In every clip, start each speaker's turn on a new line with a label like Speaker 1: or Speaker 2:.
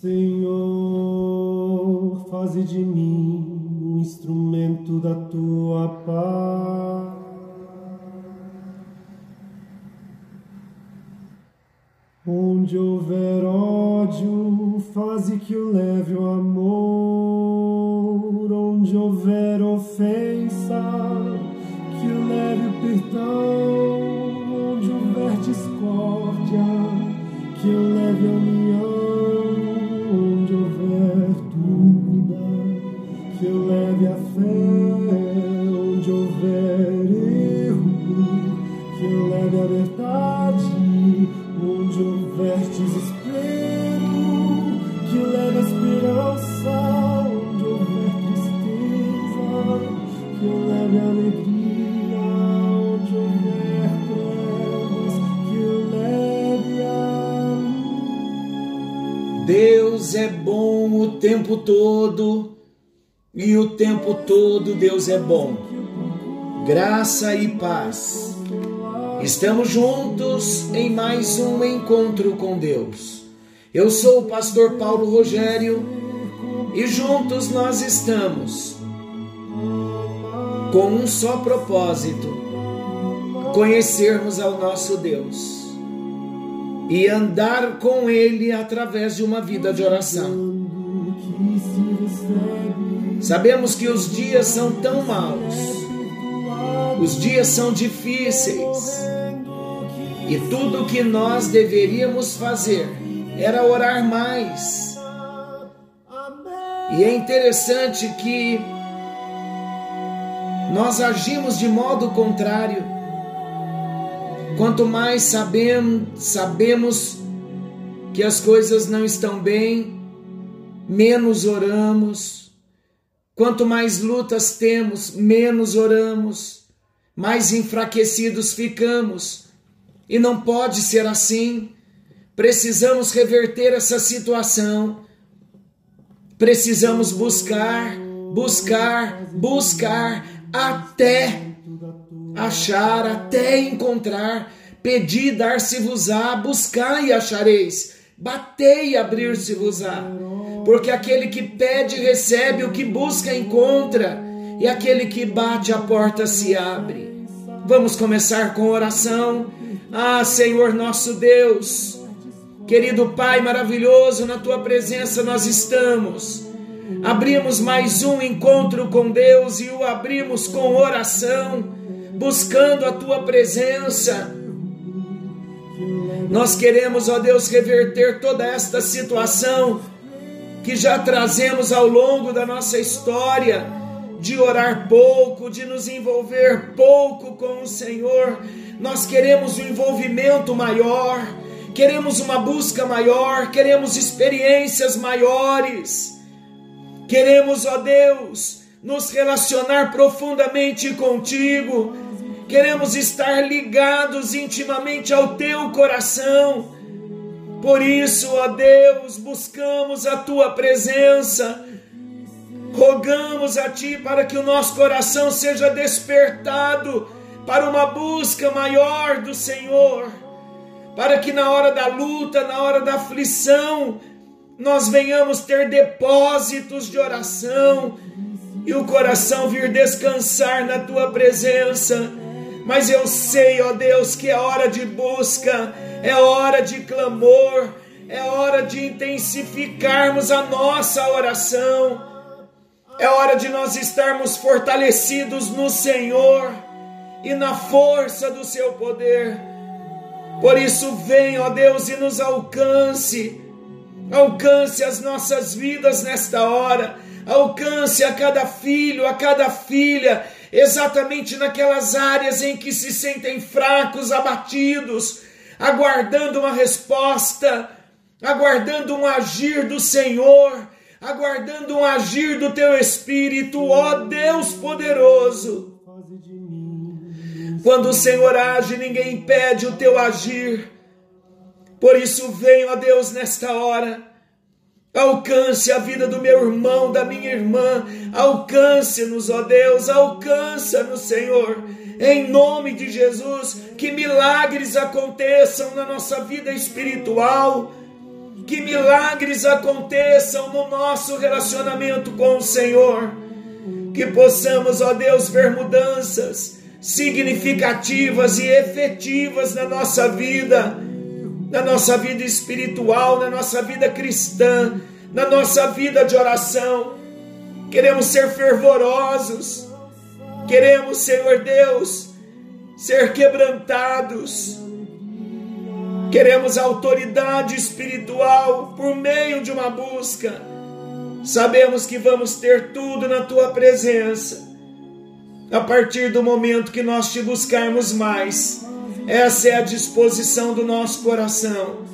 Speaker 1: Senhor, faze de mim um instrumento da tua paz. Onde houver ódio, faze que o leve o amor. Onde houver ofensa, que o leve o perdão. Onde houver discórdia, que o leve a união. Verdade onde houver desespero, que leve a esperança, onde houver tristeza, que leve alegria, onde houver trevas, que leve a
Speaker 2: Deus é bom o tempo todo e o tempo todo Deus é bom. Graça e paz. Estamos juntos em mais um encontro com Deus. Eu sou o pastor Paulo Rogério e juntos nós estamos com um só propósito: conhecermos ao nosso Deus e andar com Ele através de uma vida de oração. Sabemos que os dias são tão maus, os dias são difíceis e tudo o que nós deveríamos fazer era orar mais. E é interessante que nós agimos de modo contrário. Quanto mais sabemos, sabemos que as coisas não estão bem, menos oramos. Quanto mais lutas temos, menos oramos, mais enfraquecidos ficamos. E não pode ser assim. Precisamos reverter essa situação. Precisamos buscar, buscar, buscar até achar, até encontrar. Pedi, dar-se-vos-á, buscar e achareis. Batei e abrir-se-vos-á. Porque aquele que pede, recebe, o que busca, encontra, e aquele que bate, a porta se abre. Vamos começar com oração. Ah, Senhor nosso Deus, querido Pai maravilhoso, na tua presença nós estamos. Abrimos mais um encontro com Deus e o abrimos com oração, buscando a tua presença. Nós queremos, ó Deus, reverter toda esta situação que já trazemos ao longo da nossa história, de orar pouco, de nos envolver pouco com o Senhor. Nós queremos um envolvimento maior, queremos uma busca maior, queremos experiências maiores. Queremos, ó Deus, nos relacionar profundamente contigo. Queremos estar ligados intimamente ao teu coração. Por isso, ó Deus, buscamos a tua presença. Rogamos a ti para que o nosso coração seja despertado para uma busca maior do Senhor, para que na hora da luta, na hora da aflição, nós venhamos ter depósitos de oração e o coração vir descansar na tua presença. Mas eu sei, ó Deus, que é hora de busca, é hora de clamor, é hora de intensificarmos a nossa oração, é hora de nós estarmos fortalecidos no Senhor e na força do seu poder. Por isso, vem, ó Deus, e nos alcance, alcance as nossas vidas nesta hora, alcance a cada filho, a cada filha, exatamente naquelas áreas em que se sentem fracos, abatidos, aguardando uma resposta, aguardando um agir do Senhor, aguardando um agir do teu Espírito, ó Deus poderoso. Quando o Senhor age, ninguém impede o teu agir. Por isso, venho, ó Deus, nesta hora. Alcance a vida do meu irmão, da minha irmã. Alcance-nos, ó Deus, alcança-nos, Senhor. Em nome de Jesus, que milagres aconteçam na nossa vida espiritual. Que milagres aconteçam no nosso relacionamento com o Senhor, que possamos, ó Deus, ver mudanças significativas e efetivas na nossa vida, na nossa vida espiritual, na nossa vida cristã, na nossa vida de oração. Queremos ser fervorosos, queremos, Senhor Deus, ser quebrantados Queremos autoridade espiritual por meio de uma busca. Sabemos que vamos ter tudo na tua presença. A partir do momento que nós te buscarmos mais, essa é a disposição do nosso coração.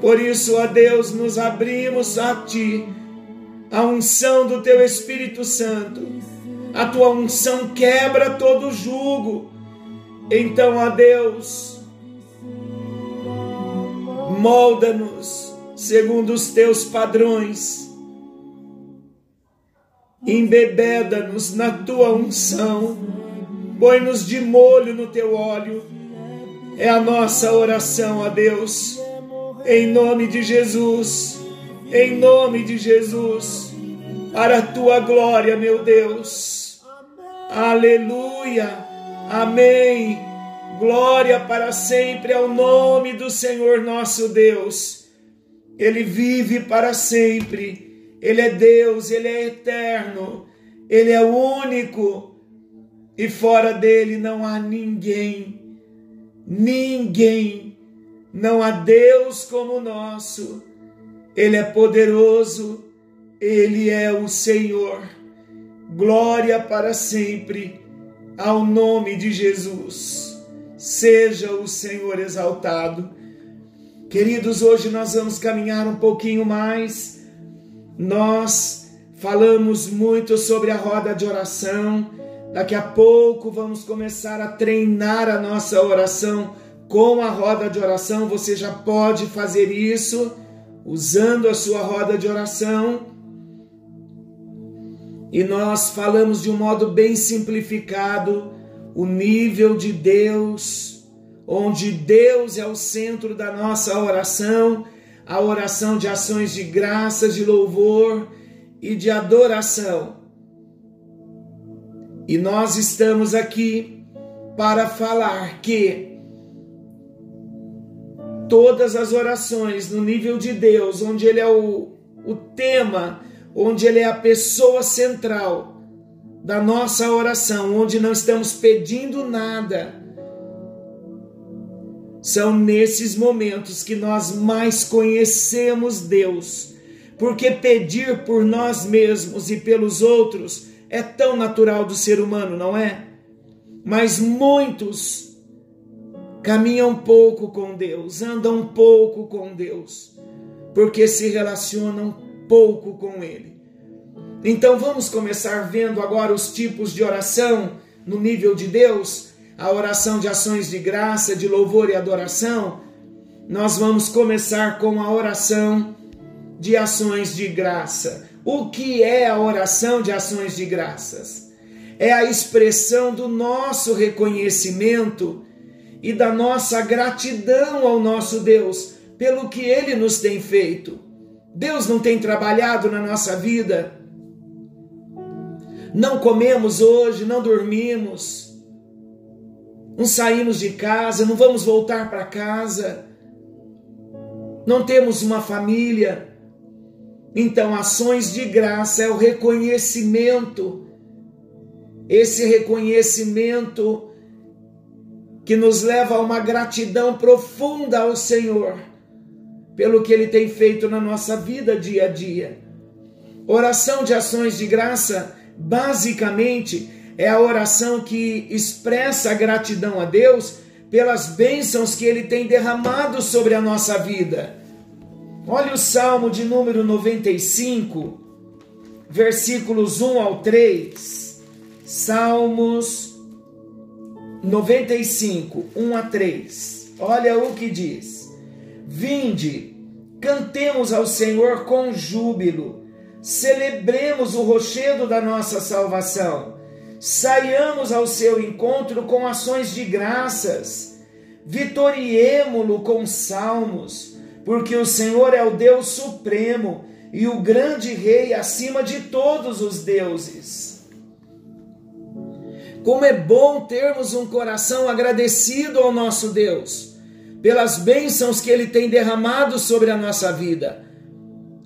Speaker 2: Por isso, ó Deus, nos abrimos a ti, a unção do teu Espírito Santo. A tua unção quebra todo jugo. Então, ó Deus, molda-nos segundo os teus padrões, embebeda-nos na tua unção, põe-nos de molho no teu óleo, é a nossa oração a Deus, em nome de Jesus, em nome de Jesus, para a tua glória, meu Deus, aleluia, amém. Glória para sempre ao nome do Senhor nosso Deus. Ele vive para sempre. Ele é Deus, ele é eterno. Ele é único. E fora dele não há ninguém. Ninguém. Não há Deus como o nosso. Ele é poderoso. Ele é o Senhor. Glória para sempre ao nome de Jesus. Seja o Senhor exaltado. Queridos, hoje nós vamos caminhar um pouquinho mais. Nós falamos muito sobre a roda de oração. Daqui a pouco vamos começar a treinar a nossa oração com a roda de oração. Você já pode fazer isso usando a sua roda de oração. E nós falamos de um modo bem simplificado o nível de Deus, onde Deus é o centro da nossa oração, a oração de ações de graça, de louvor e de adoração. E nós estamos aqui para falar que todas as orações no nível de Deus, onde Ele é o, o tema, onde Ele é a pessoa central, da nossa oração, onde não estamos pedindo nada, são nesses momentos que nós mais conhecemos Deus, porque pedir por nós mesmos e pelos outros é tão natural do ser humano, não é? Mas muitos caminham pouco com Deus, andam pouco com Deus, porque se relacionam pouco com Ele. Então vamos começar vendo agora os tipos de oração no nível de Deus, a oração de ações de graça, de louvor e adoração. Nós vamos começar com a oração de ações de graça. O que é a oração de ações de graças? É a expressão do nosso reconhecimento e da nossa gratidão ao nosso Deus pelo que ele nos tem feito. Deus não tem trabalhado na nossa vida não comemos hoje, não dormimos, não saímos de casa, não vamos voltar para casa, não temos uma família. Então, ações de graça é o reconhecimento, esse reconhecimento que nos leva a uma gratidão profunda ao Senhor pelo que Ele tem feito na nossa vida dia a dia. Oração de ações de graça basicamente é a oração que expressa a gratidão a Deus pelas bênçãos que Ele tem derramado sobre a nossa vida. Olha o Salmo de número 95, versículos 1 ao 3. Salmos 95, 1 a 3. Olha o que diz: Vinde, cantemos ao Senhor com júbilo celebremos o rochedo da nossa salvação, saiamos ao seu encontro com ações de graças, vitoriemo-lo com salmos, porque o Senhor é o Deus supremo e o grande rei acima de todos os deuses. Como é bom termos um coração agradecido ao nosso Deus pelas bênçãos que ele tem derramado sobre a nossa vida.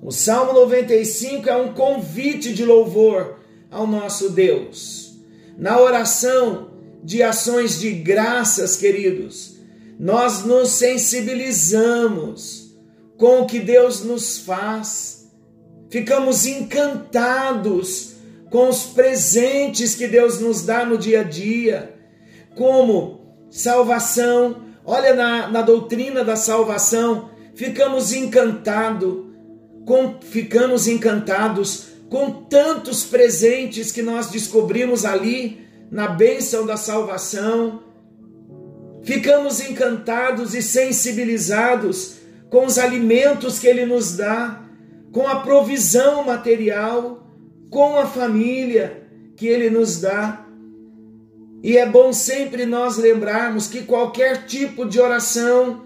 Speaker 2: O Salmo 95 é um convite de louvor ao nosso Deus. Na oração de ações de graças, queridos, nós nos sensibilizamos com o que Deus nos faz, ficamos encantados com os presentes que Deus nos dá no dia a dia, como salvação. Olha na, na doutrina da salvação, ficamos encantados, com, ficamos encantados com tantos presentes que nós descobrimos ali na bênção da salvação ficamos encantados e sensibilizados com os alimentos que Ele nos dá, com a provisão material, com a família que Ele nos dá. E é bom sempre nós lembrarmos que qualquer tipo de oração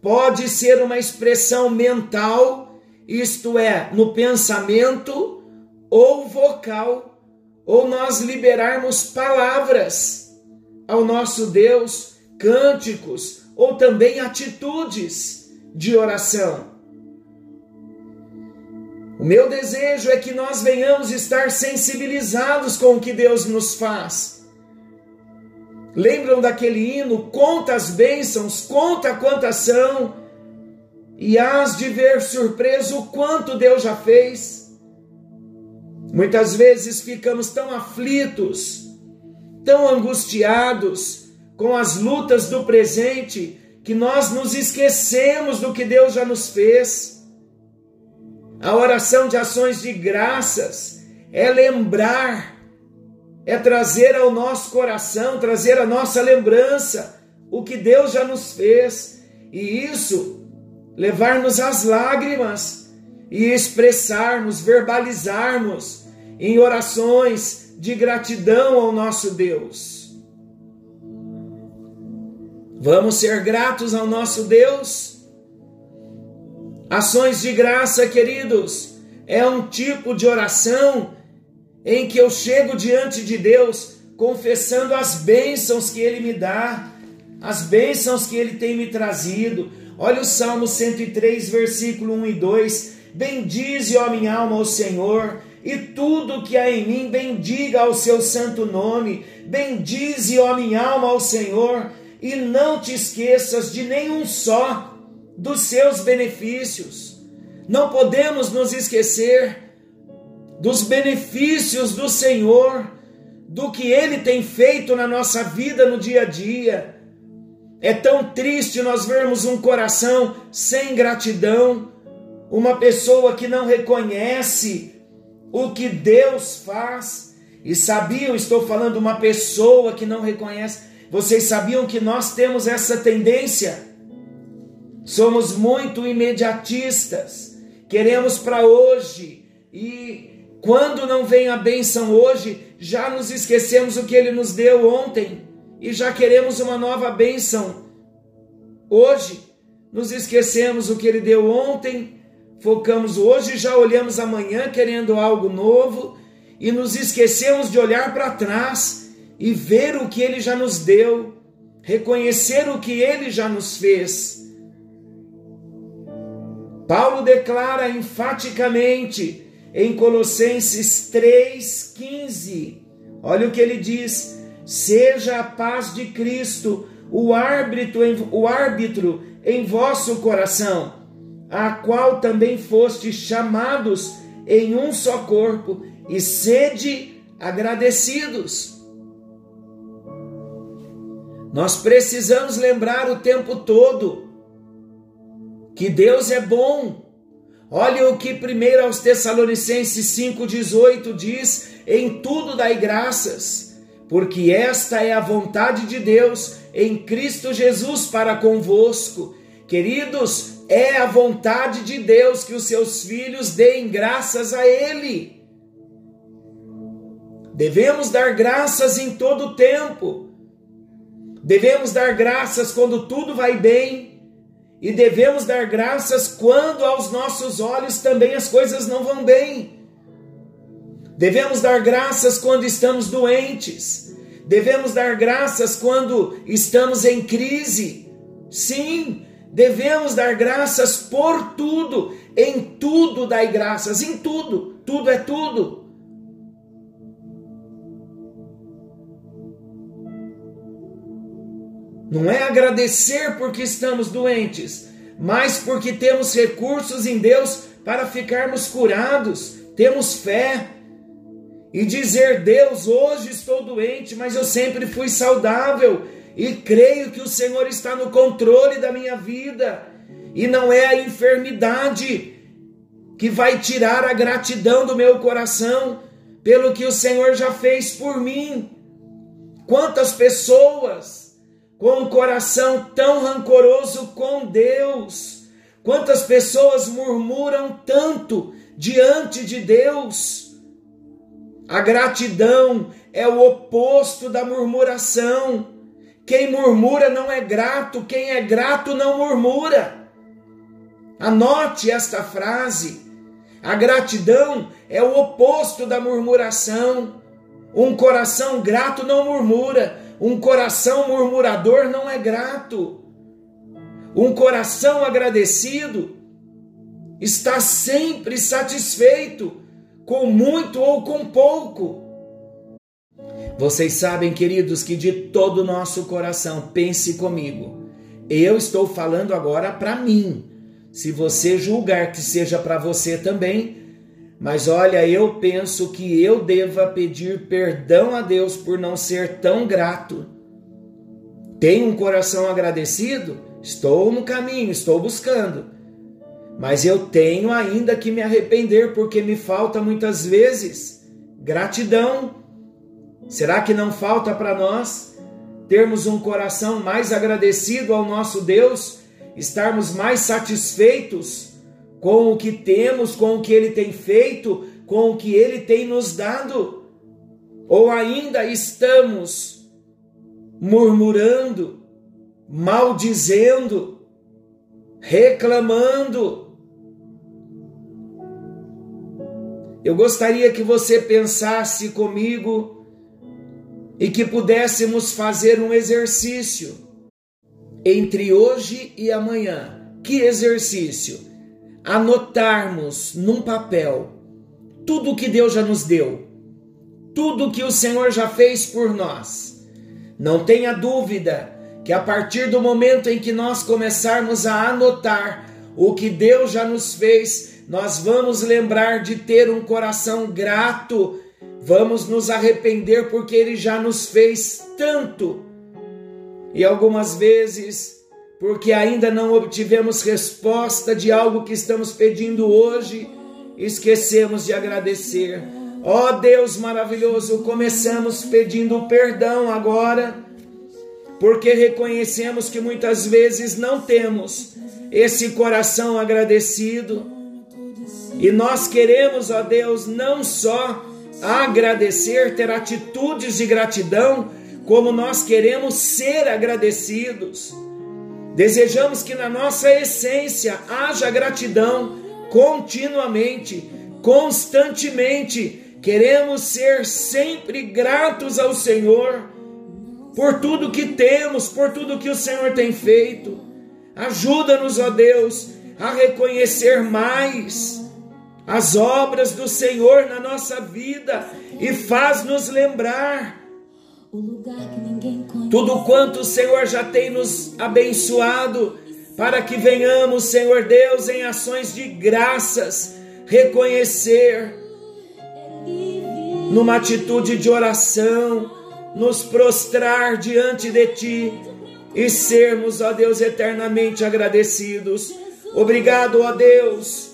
Speaker 2: pode ser uma expressão mental, isto é, no pensamento, ou vocal, ou nós liberarmos palavras ao nosso Deus cânticos ou também atitudes de oração. O meu desejo é que nós venhamos estar sensibilizados com o que Deus nos faz. Lembram daquele hino? Conta as bênçãos, conta quantas são, e hás de ver surpreso o quanto Deus já fez. Muitas vezes ficamos tão aflitos, tão angustiados, com as lutas do presente que nós nos esquecemos do que Deus já nos fez. A oração de ações de graças é lembrar, é trazer ao nosso coração, trazer a nossa lembrança o que Deus já nos fez, e isso levar-nos às lágrimas e expressarmos, verbalizarmos em orações de gratidão ao nosso Deus. Vamos ser gratos ao nosso Deus? Ações de graça, queridos, é um tipo de oração em que eu chego diante de Deus confessando as bênçãos que Ele me dá, as bênçãos que Ele tem me trazido. Olha o Salmo 103, versículo 1 e 2: Bendize, ó minha alma, ao Senhor, e tudo que há em mim, bendiga ao seu santo nome. Bendize, ó minha alma, ao Senhor e não te esqueças de nenhum só dos seus benefícios. Não podemos nos esquecer dos benefícios do Senhor, do que Ele tem feito na nossa vida no dia a dia. É tão triste nós vermos um coração sem gratidão, uma pessoa que não reconhece o que Deus faz. E sabiam, estou falando uma pessoa que não reconhece vocês sabiam que nós temos essa tendência? Somos muito imediatistas, queremos para hoje e quando não vem a bênção hoje, já nos esquecemos o que ele nos deu ontem e já queremos uma nova bênção hoje. Nos esquecemos o que ele deu ontem, focamos hoje, já olhamos amanhã querendo algo novo e nos esquecemos de olhar para trás e ver o que ele já nos deu, reconhecer o que ele já nos fez. Paulo declara enfaticamente em Colossenses 3,15: olha o que ele diz: seja a paz de Cristo o árbitro, em, o árbitro em vosso coração, a qual também fostes chamados em um só corpo, e sede agradecidos. Nós precisamos lembrar o tempo todo que Deus é bom. Olha o que 1 aos Tessalonicenses 5,18 diz: em tudo dai graças, porque esta é a vontade de Deus em Cristo Jesus para convosco. Queridos, é a vontade de Deus que os seus filhos deem graças a Ele. Devemos dar graças em todo o tempo Devemos dar graças quando tudo vai bem E devemos dar graças quando aos nossos olhos também as coisas não vão bem. Devemos dar graças quando estamos doentes. Devemos dar graças quando estamos em crise. Sim, devemos dar graças por tudo. Em tudo dai graças, em tudo. Tudo é tudo. Não é agradecer porque estamos doentes, mas porque temos recursos em Deus para ficarmos curados, temos fé. E dizer, Deus, hoje estou doente, mas eu sempre fui saudável e creio que o Senhor está no controle da minha vida. E não é a enfermidade que vai tirar a gratidão do meu coração pelo que o Senhor já fez por mim. Quantas pessoas com um coração tão rancoroso com Deus. Quantas pessoas murmuram tanto diante de Deus? A gratidão é o oposto da murmuração. Quem murmura não é grato, quem é grato não murmura. Anote esta frase. A gratidão é o oposto da murmuração. Um coração grato não murmura, um coração murmurador não é grato. Um coração agradecido está sempre satisfeito, com muito ou com pouco. Vocês sabem, queridos, que de todo o nosso coração, pense comigo. Eu estou falando agora para mim. Se você julgar que seja para você também, mas olha, eu penso que eu deva pedir perdão a Deus por não ser tão grato. Tenho um coração agradecido? Estou no caminho, estou buscando. Mas eu tenho ainda que me arrepender porque me falta muitas vezes gratidão. Será que não falta para nós termos um coração mais agradecido ao nosso Deus, estarmos mais satisfeitos? com o que temos, com o que Ele tem feito, com o que Ele tem nos dado? Ou ainda estamos murmurando, maldizendo, reclamando? Eu gostaria que você pensasse comigo e que pudéssemos fazer um exercício entre hoje e amanhã. Que exercício? anotarmos num papel tudo que Deus já nos deu, tudo que o Senhor já fez por nós. Não tenha dúvida que a partir do momento em que nós começarmos a anotar o que Deus já nos fez, nós vamos lembrar de ter um coração grato, vamos nos arrepender porque Ele já nos fez tanto. E algumas vezes porque ainda não obtivemos resposta de algo que estamos pedindo hoje, esquecemos de agradecer. Ó oh Deus maravilhoso, começamos pedindo perdão agora, porque reconhecemos que muitas vezes não temos esse coração agradecido. E nós queremos, ó Deus, não só agradecer, ter atitudes de gratidão, como nós queremos ser agradecidos. Desejamos que na nossa essência haja gratidão continuamente, constantemente. Queremos ser sempre gratos ao Senhor por tudo que temos, por tudo que o Senhor tem feito. Ajuda-nos, ó Deus, a reconhecer mais as obras do Senhor na nossa vida e faz-nos lembrar tudo quanto o Senhor já tem nos abençoado, para que venhamos, Senhor Deus, em ações de graças, reconhecer, numa atitude de oração, nos prostrar diante de Ti e sermos, ó Deus, eternamente agradecidos. Obrigado, ó Deus,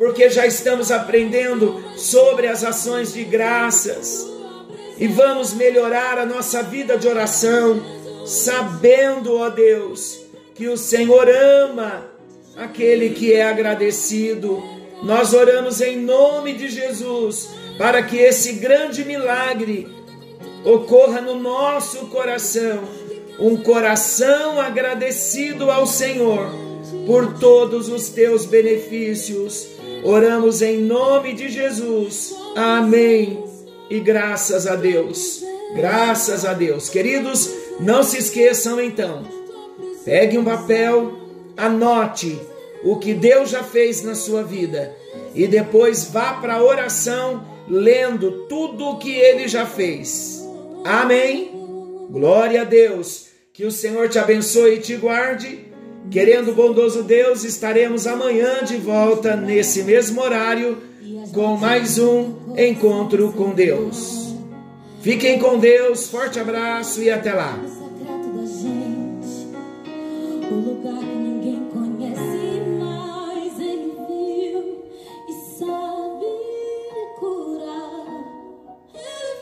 Speaker 2: porque já estamos aprendendo sobre as ações de graças e vamos melhorar a nossa vida de oração, sabendo, ó Deus, que o Senhor ama aquele que é agradecido. Nós oramos em nome de Jesus para que esse grande milagre ocorra no nosso coração, um coração agradecido ao Senhor por todos os teus benefícios. Oramos em nome de Jesus. Amém. E graças a Deus. Graças a Deus. Queridos, não se esqueçam então. Pegue um papel, anote o que Deus já fez na sua vida e depois vá para a oração lendo tudo o que ele já fez. Amém. Glória a Deus. Que o Senhor te abençoe e te guarde. Querendo bondoso Deus, estaremos amanhã de volta nesse mesmo horário com mais um encontro com Deus. Fiquem com Deus, forte abraço e até lá.